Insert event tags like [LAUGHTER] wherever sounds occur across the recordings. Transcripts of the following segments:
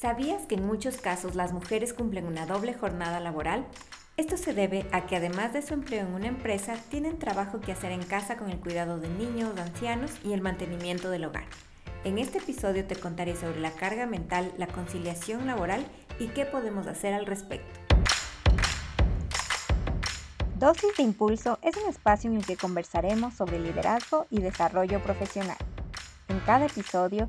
¿Sabías que en muchos casos las mujeres cumplen una doble jornada laboral? Esto se debe a que además de su empleo en una empresa, tienen trabajo que hacer en casa con el cuidado de niños, ancianos y el mantenimiento del hogar. En este episodio te contaré sobre la carga mental, la conciliación laboral y qué podemos hacer al respecto. Dosis de Impulso es un espacio en el que conversaremos sobre liderazgo y desarrollo profesional. En cada episodio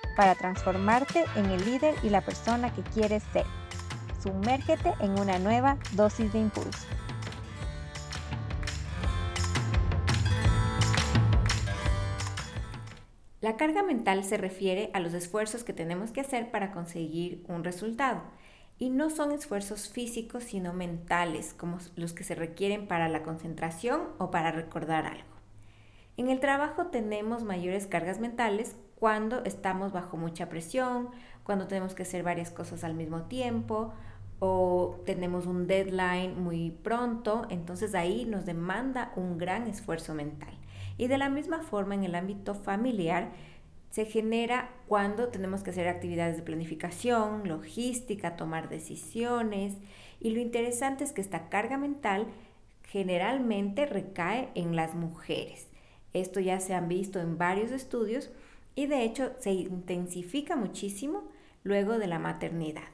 para transformarte en el líder y la persona que quieres ser. Sumérgete en una nueva dosis de impulso. La carga mental se refiere a los esfuerzos que tenemos que hacer para conseguir un resultado. Y no son esfuerzos físicos, sino mentales, como los que se requieren para la concentración o para recordar algo. En el trabajo tenemos mayores cargas mentales cuando estamos bajo mucha presión, cuando tenemos que hacer varias cosas al mismo tiempo o tenemos un deadline muy pronto, entonces ahí nos demanda un gran esfuerzo mental. Y de la misma forma en el ámbito familiar se genera cuando tenemos que hacer actividades de planificación, logística, tomar decisiones. Y lo interesante es que esta carga mental generalmente recae en las mujeres. Esto ya se han visto en varios estudios y de hecho se intensifica muchísimo luego de la maternidad.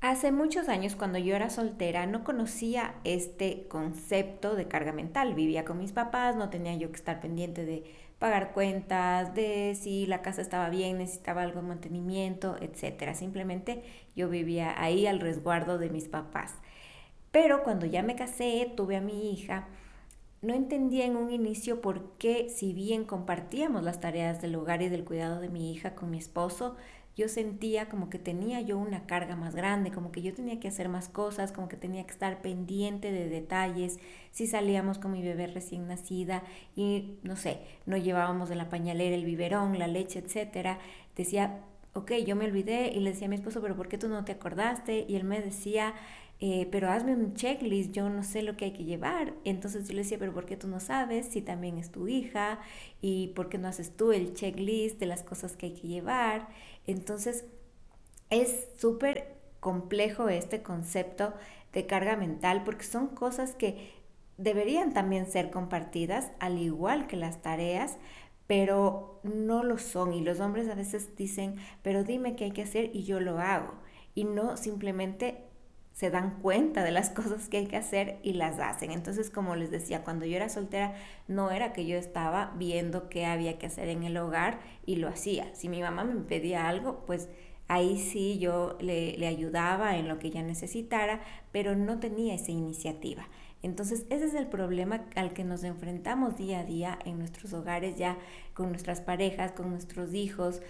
Hace muchos años cuando yo era soltera no conocía este concepto de carga mental. Vivía con mis papás, no tenía yo que estar pendiente de pagar cuentas, de si la casa estaba bien, necesitaba algo de mantenimiento, etc. Simplemente yo vivía ahí al resguardo de mis papás. Pero cuando ya me casé, tuve a mi hija, no entendía en un inicio por qué, si bien compartíamos las tareas del hogar y del cuidado de mi hija con mi esposo, yo sentía como que tenía yo una carga más grande, como que yo tenía que hacer más cosas, como que tenía que estar pendiente de detalles, si salíamos con mi bebé recién nacida y no sé, no llevábamos de la pañalera el biberón, la leche, etcétera, decía, ok, yo me olvidé y le decía a mi esposo, pero ¿por qué tú no te acordaste? Y él me decía, eh, pero hazme un checklist, yo no sé lo que hay que llevar. Entonces yo le decía, pero ¿por qué tú no sabes si también es tu hija? ¿Y por qué no haces tú el checklist de las cosas que hay que llevar? Entonces es súper complejo este concepto de carga mental porque son cosas que deberían también ser compartidas, al igual que las tareas, pero no lo son. Y los hombres a veces dicen, pero dime qué hay que hacer y yo lo hago. Y no simplemente se dan cuenta de las [LAUGHS] cosas que hay que hacer y las hacen. Entonces, como les decía, cuando yo era soltera, no era que yo estaba viendo qué había que hacer en el hogar y lo hacía. Si mi mamá me pedía algo, pues ahí sí yo le, le ayudaba en lo que ella necesitara, pero no tenía esa iniciativa. Entonces, ese es el problema al que nos enfrentamos día a día en nuestros hogares, ya con nuestras parejas, con nuestros hijos,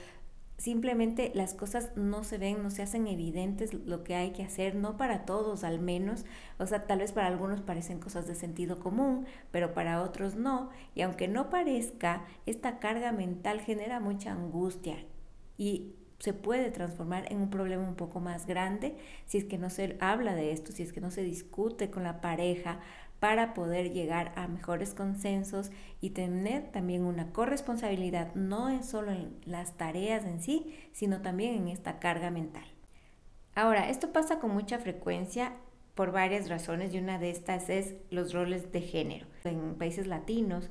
simplemente las cosas no se ven, no se hacen evidentes lo que hay que hacer, no para todos al menos, o sea, tal vez para algunos parecen cosas de sentido común, pero para otros no, y aunque no parezca, esta carga mental genera mucha angustia y se puede transformar en un problema un poco más grande si es que no se habla de esto, si es que no se discute con la pareja para poder llegar a mejores consensos y tener también una corresponsabilidad, no solo en las tareas en sí, sino también en esta carga mental. Ahora, esto pasa con mucha frecuencia por varias razones y una de estas es los roles de género. En países latinos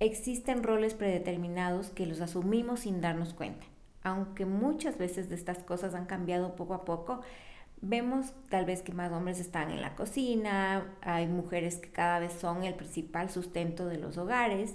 existen roles predeterminados que los asumimos sin darnos cuenta. Aunque muchas veces de estas cosas han cambiado poco a poco, Vemos tal vez que más hombres están en la cocina, hay mujeres que cada vez son el principal sustento de los hogares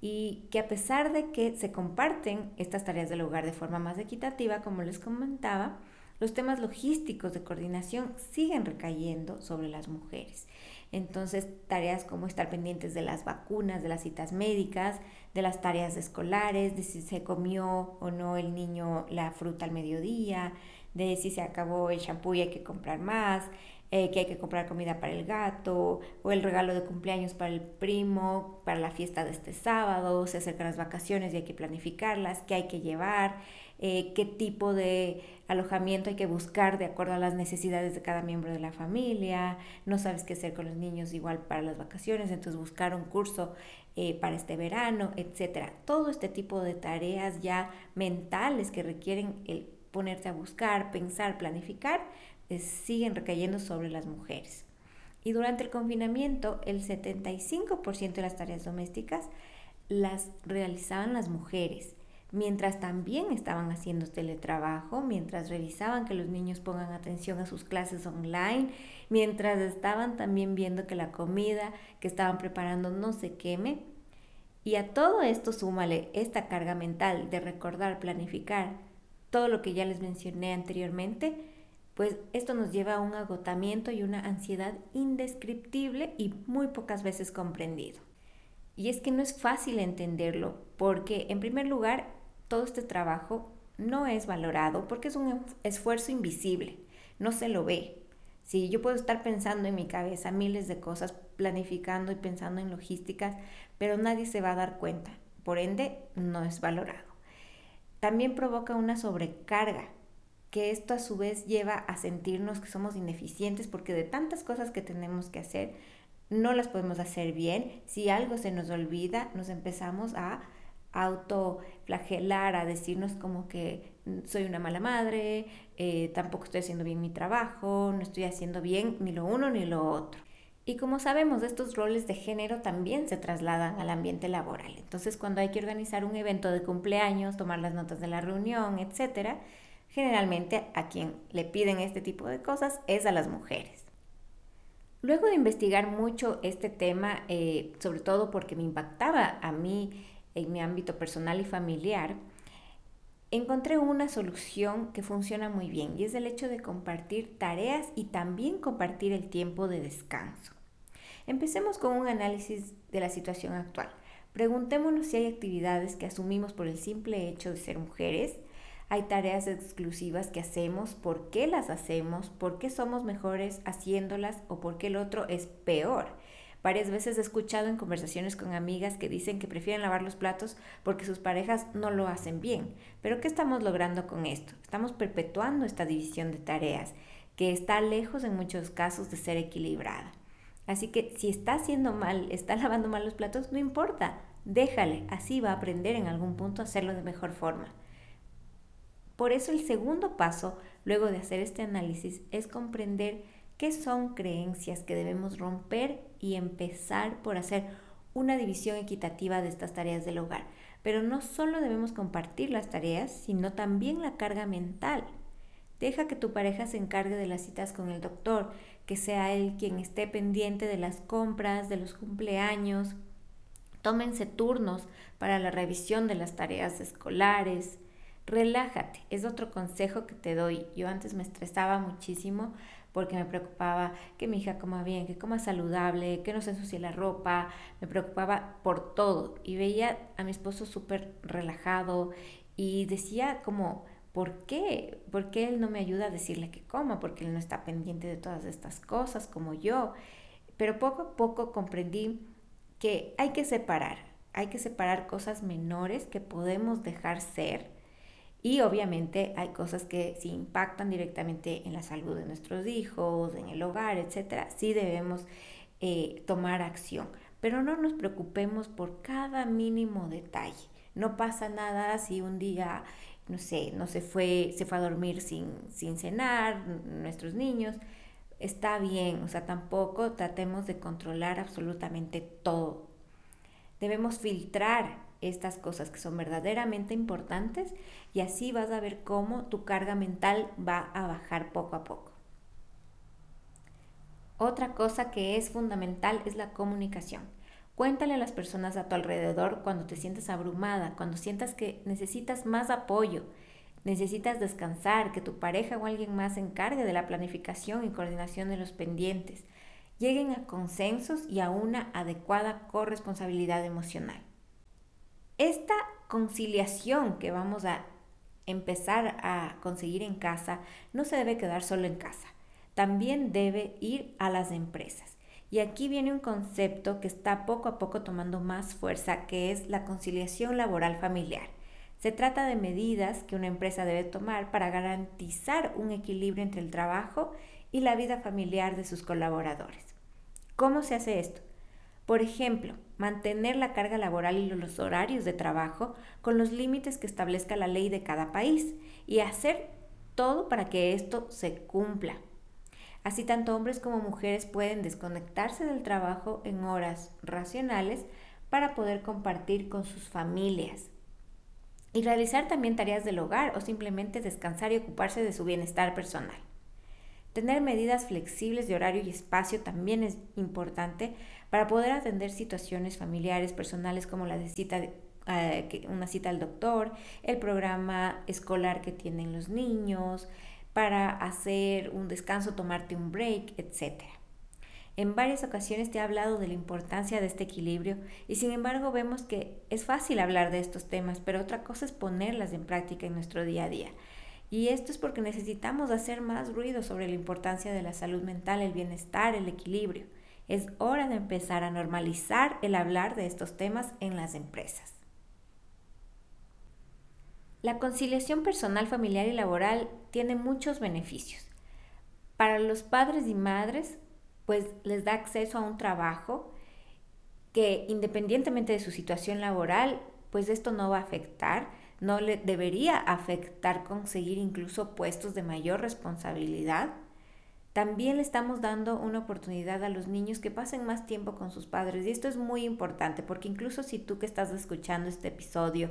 y que a pesar de que se comparten estas tareas del hogar de forma más equitativa, como les comentaba, los temas logísticos de coordinación siguen recayendo sobre las mujeres. Entonces, tareas como estar pendientes de las vacunas, de las citas médicas, de las tareas escolares, de si se comió o no el niño la fruta al mediodía, de si se acabó el shampoo y hay que comprar más, eh, que hay que comprar comida para el gato, o el regalo de cumpleaños para el primo, para la fiesta de este sábado, se acercan las vacaciones y hay que planificarlas, qué hay que llevar, eh, qué tipo de alojamiento hay que buscar de acuerdo a las necesidades de cada miembro de la familia, no sabes qué hacer con los niños igual para las vacaciones, entonces buscar un curso eh, para este verano, etcétera. Todo este tipo de tareas ya mentales que requieren el ponerte a buscar, pensar, planificar, eh, siguen recayendo sobre las mujeres. Y durante el confinamiento, el 75% de las tareas domésticas las realizaban las mujeres mientras también estaban haciendo teletrabajo, mientras revisaban que los niños pongan atención a sus clases online, mientras estaban también viendo que la comida que estaban preparando no se queme. Y a todo esto súmale esta carga mental de recordar, planificar todo lo que ya les mencioné anteriormente, pues esto nos lleva a un agotamiento y una ansiedad indescriptible y muy pocas veces comprendido. Y es que no es fácil entenderlo, porque en primer lugar todo este trabajo no es valorado porque es un esfuerzo invisible, no se lo ve. Si yo puedo estar pensando en mi cabeza miles de cosas, planificando y pensando en logísticas, pero nadie se va a dar cuenta. Por ende, no es valorado. También provoca una sobrecarga, que esto a su vez lleva a sentirnos que somos ineficientes porque de tantas cosas que tenemos que hacer, no las podemos hacer bien. Si algo se nos olvida, nos empezamos a autoflagelar, a decirnos como que soy una mala madre, eh, tampoco estoy haciendo bien mi trabajo, no estoy haciendo bien ni lo uno ni lo otro. Y como sabemos, estos roles de género también se trasladan al ambiente laboral. Entonces, cuando hay que organizar un evento de cumpleaños, tomar las notas de la reunión, etc., generalmente a quien le piden este tipo de cosas es a las mujeres. Luego de investigar mucho este tema, eh, sobre todo porque me impactaba a mí en mi ámbito personal y familiar, encontré una solución que funciona muy bien y es el hecho de compartir tareas y también compartir el tiempo de descanso. Empecemos con un análisis de la situación actual. Preguntémonos si hay actividades que asumimos por el simple hecho de ser mujeres, hay tareas exclusivas que hacemos, por qué las hacemos, por qué somos mejores haciéndolas o por qué el otro es peor. Varias veces he escuchado en conversaciones con amigas que dicen que prefieren lavar los platos porque sus parejas no lo hacen bien. Pero ¿qué estamos logrando con esto? Estamos perpetuando esta división de tareas que está lejos en muchos casos de ser equilibrada. Así que si está haciendo mal, está [LAUGHS] lavando mal los platos, no importa, déjale, así va a aprender en algún punto a hacerlo de mejor forma. Por eso el segundo paso, luego de hacer este análisis, es comprender qué son creencias que debemos romper y empezar por hacer una división equitativa de estas tareas del hogar. Pero no solo debemos compartir las tareas, sino también la carga mental. Deja que tu pareja se encargue de las citas con el doctor, que sea él quien esté pendiente de las compras, de los cumpleaños. Tómense turnos para la revisión de las tareas escolares. Relájate, es otro consejo que te doy. Yo antes me estresaba muchísimo porque me preocupaba que mi hija coma bien, que coma saludable, que no se ensucie la ropa, me preocupaba por todo y veía a mi esposo súper relajado y decía como, ¿por qué? ¿Por qué él no me ayuda a decirle que coma? Porque él no está pendiente de todas estas cosas como yo. Pero poco a poco comprendí que hay que separar, hay que separar cosas menores que podemos dejar ser y obviamente hay cosas que si impactan directamente en la salud de nuestros hijos, en el hogar, etcétera, sí debemos eh, tomar acción. Pero no nos preocupemos por cada mínimo detalle. No pasa nada si un día, no sé, no se fue, se fue a dormir sin, sin cenar, nuestros niños. Está bien, o sea, tampoco tratemos de controlar absolutamente todo. Debemos filtrar estas cosas que son verdaderamente importantes y así vas a ver cómo tu carga mental va a bajar poco a poco. Otra cosa que es fundamental es la comunicación. Cuéntale a las personas a tu alrededor cuando te sientes abrumada, cuando sientas que necesitas más apoyo, necesitas descansar, que tu pareja o alguien más se encargue de la planificación y coordinación de los pendientes. Lleguen a consensos y a una adecuada corresponsabilidad emocional. Esta conciliación que vamos a empezar a conseguir en casa, no se debe quedar solo en casa, también debe ir a las empresas. Y aquí viene un concepto que está poco a poco tomando más fuerza, que es la conciliación laboral familiar. Se trata de medidas que una empresa debe tomar para garantizar un equilibrio entre el trabajo y la vida familiar de sus colaboradores. ¿Cómo se hace esto? Por ejemplo, mantener la carga laboral y los horarios de trabajo con los límites que establezca la ley de cada país y hacer todo para que esto se cumpla. Así tanto hombres como mujeres pueden desconectarse del trabajo en horas racionales para poder compartir con sus familias y realizar también tareas del hogar o simplemente descansar y ocuparse de su bienestar personal. Tener medidas flexibles de horario y espacio también es importante para poder atender situaciones familiares, personales como la cita eh, una cita al doctor, el programa escolar que tienen los niños, para hacer un descanso, tomarte un break, etc. En varias ocasiones te he hablado de la importancia de este equilibrio y sin embargo vemos que es fácil hablar de estos temas, pero otra cosa es ponerlas en práctica en nuestro día a día. Y esto es porque necesitamos hacer más ruido sobre la importancia de la salud mental, el bienestar, el equilibrio. Es hora de empezar a normalizar el hablar de estos temas en las empresas. La conciliación personal, familiar y laboral tiene muchos beneficios. Para los padres y madres, pues les da acceso a un trabajo que independientemente de su situación laboral, pues esto no va a afectar, no le debería afectar conseguir incluso puestos de mayor responsabilidad. También le estamos dando una oportunidad a los niños que pasen más tiempo con sus padres y esto es muy importante porque incluso si tú que estás escuchando este episodio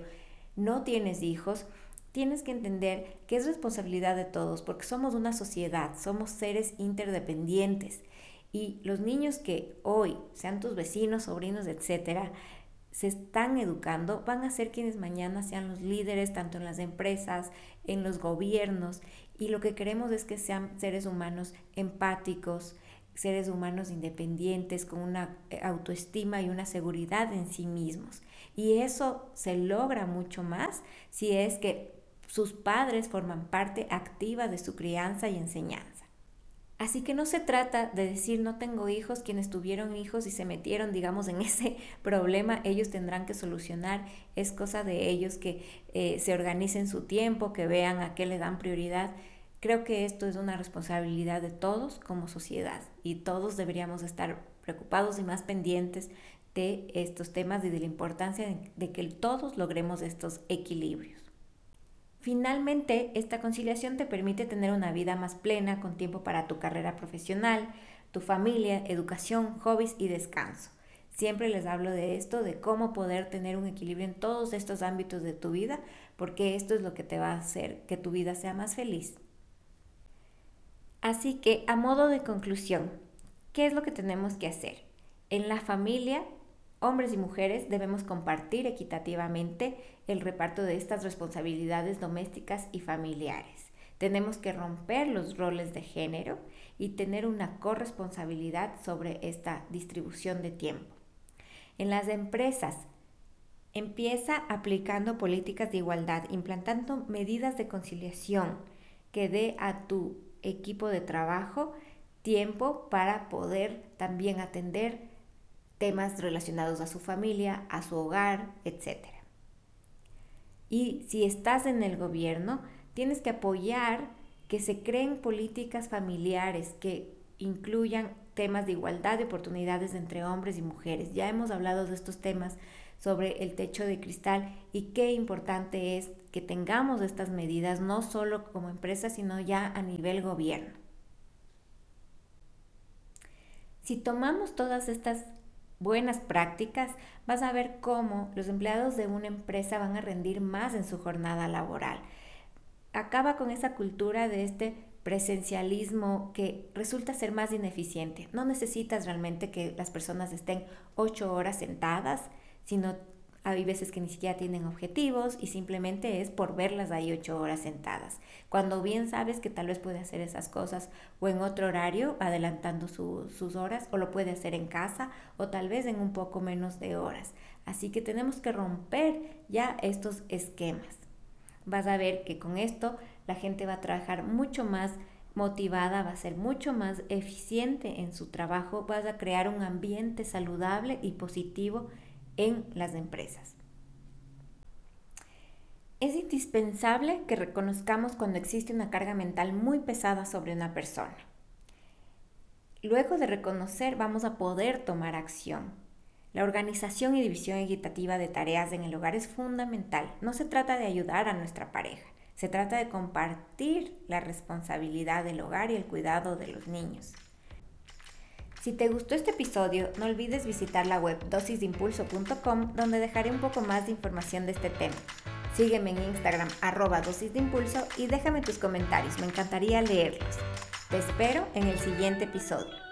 no tienes hijos, tienes que entender que es responsabilidad de todos, porque somos una sociedad, somos seres interdependientes. Y los niños que hoy, sean tus vecinos, sobrinos, etcétera, se están educando, van a ser quienes mañana sean los líderes, tanto en las empresas, en los gobiernos. Y lo que queremos es que sean seres humanos empáticos, seres humanos independientes, con una eh, autoestima y una seguridad en sí mismos. Y eso se logra mucho más si es que sus padres forman parte activa de su crianza y enseñanza. Así que no se trata de decir no tengo hijos, quienes tuvieron hijos y se metieron, digamos, en [LAUGHS] ese problema, ellos tendrán que solucionar. Es cosa de ellos que eh, se organicen su tiempo, que vean a qué le dan prioridad. Creo que esto es una responsabilidad de todos como sociedad y todos deberíamos estar preocupados y más pendientes de estos temas y de la importancia de, que todos logremos estos equilibrios. Finalmente, esta conciliación te permite tener una vida más plena con tiempo para tu carrera profesional, tu familia, educación, hobbies y descanso. Siempre les hablo de esto, de cómo poder tener un equilibrio en todos estos ámbitos de tu vida, porque esto es lo que te va a hacer que tu vida sea más feliz. Así que, a modo de conclusión, ¿qué es lo que tenemos que hacer? En la familia Hombres y mujeres debemos compartir equitativamente el reparto de estas responsabilidades domésticas y familiares. Tenemos que romper los roles de género y tener una corresponsabilidad sobre esta distribución de tiempo. En las empresas, empieza aplicando políticas de igualdad, implantando medidas de conciliación que dé a tu equipo de trabajo tiempo para poder también atender temas relacionados a su familia, a su hogar, etc. Y si estás en el gobierno, tienes que apoyar que se creen políticas familiares que incluyan temas de igualdad de oportunidades entre hombres y mujeres. Ya hemos hablado de estos temas sobre el techo de cristal y qué importante es que tengamos estas medidas no solo como empresa, sino ya a nivel gobierno. Si tomamos todas estas buenas prácticas, vas a ver cómo los empleados de una empresa van a rendir más en su jornada laboral. Acaba con esa cultura de este presencialismo que resulta ser más ineficiente. No necesitas realmente que las personas estén ocho horas sentadas, sino hay veces que ni siquiera tienen objetivos y simplemente es por verlas ahí ocho horas sentadas. Cuando bien sabes que tal vez puede hacer esas cosas o en otro horario, adelantando sus horas, o lo puede hacer en casa o tal vez en un poco menos de horas. Así que tenemos que romper ya estos esquemas. vas a ver que con esto la gente va a trabajar mucho más motivada, va a ser mucho más eficiente en su trabajo, vas a crear un ambiente saludable y positivo en las empresas. Es indispensable que reconozcamos cuando existe una carga mental muy pesada sobre una persona. Luego de reconocer vamos a poder tomar acción. La organización y división equitativa de tareas en el hogar es fundamental. No se trata de ayudar a nuestra pareja, se trata de compartir la responsabilidad del hogar y el cuidado de los niños. Si te gustó este episodio, no olvides visitar la web dosisdeimpulso.com donde dejaré un poco más de información de este tema. Sígueme en Instagram arroba dosis de impulso y déjame tus comentarios, me encantaría leerlos. Te espero en el siguiente episodio.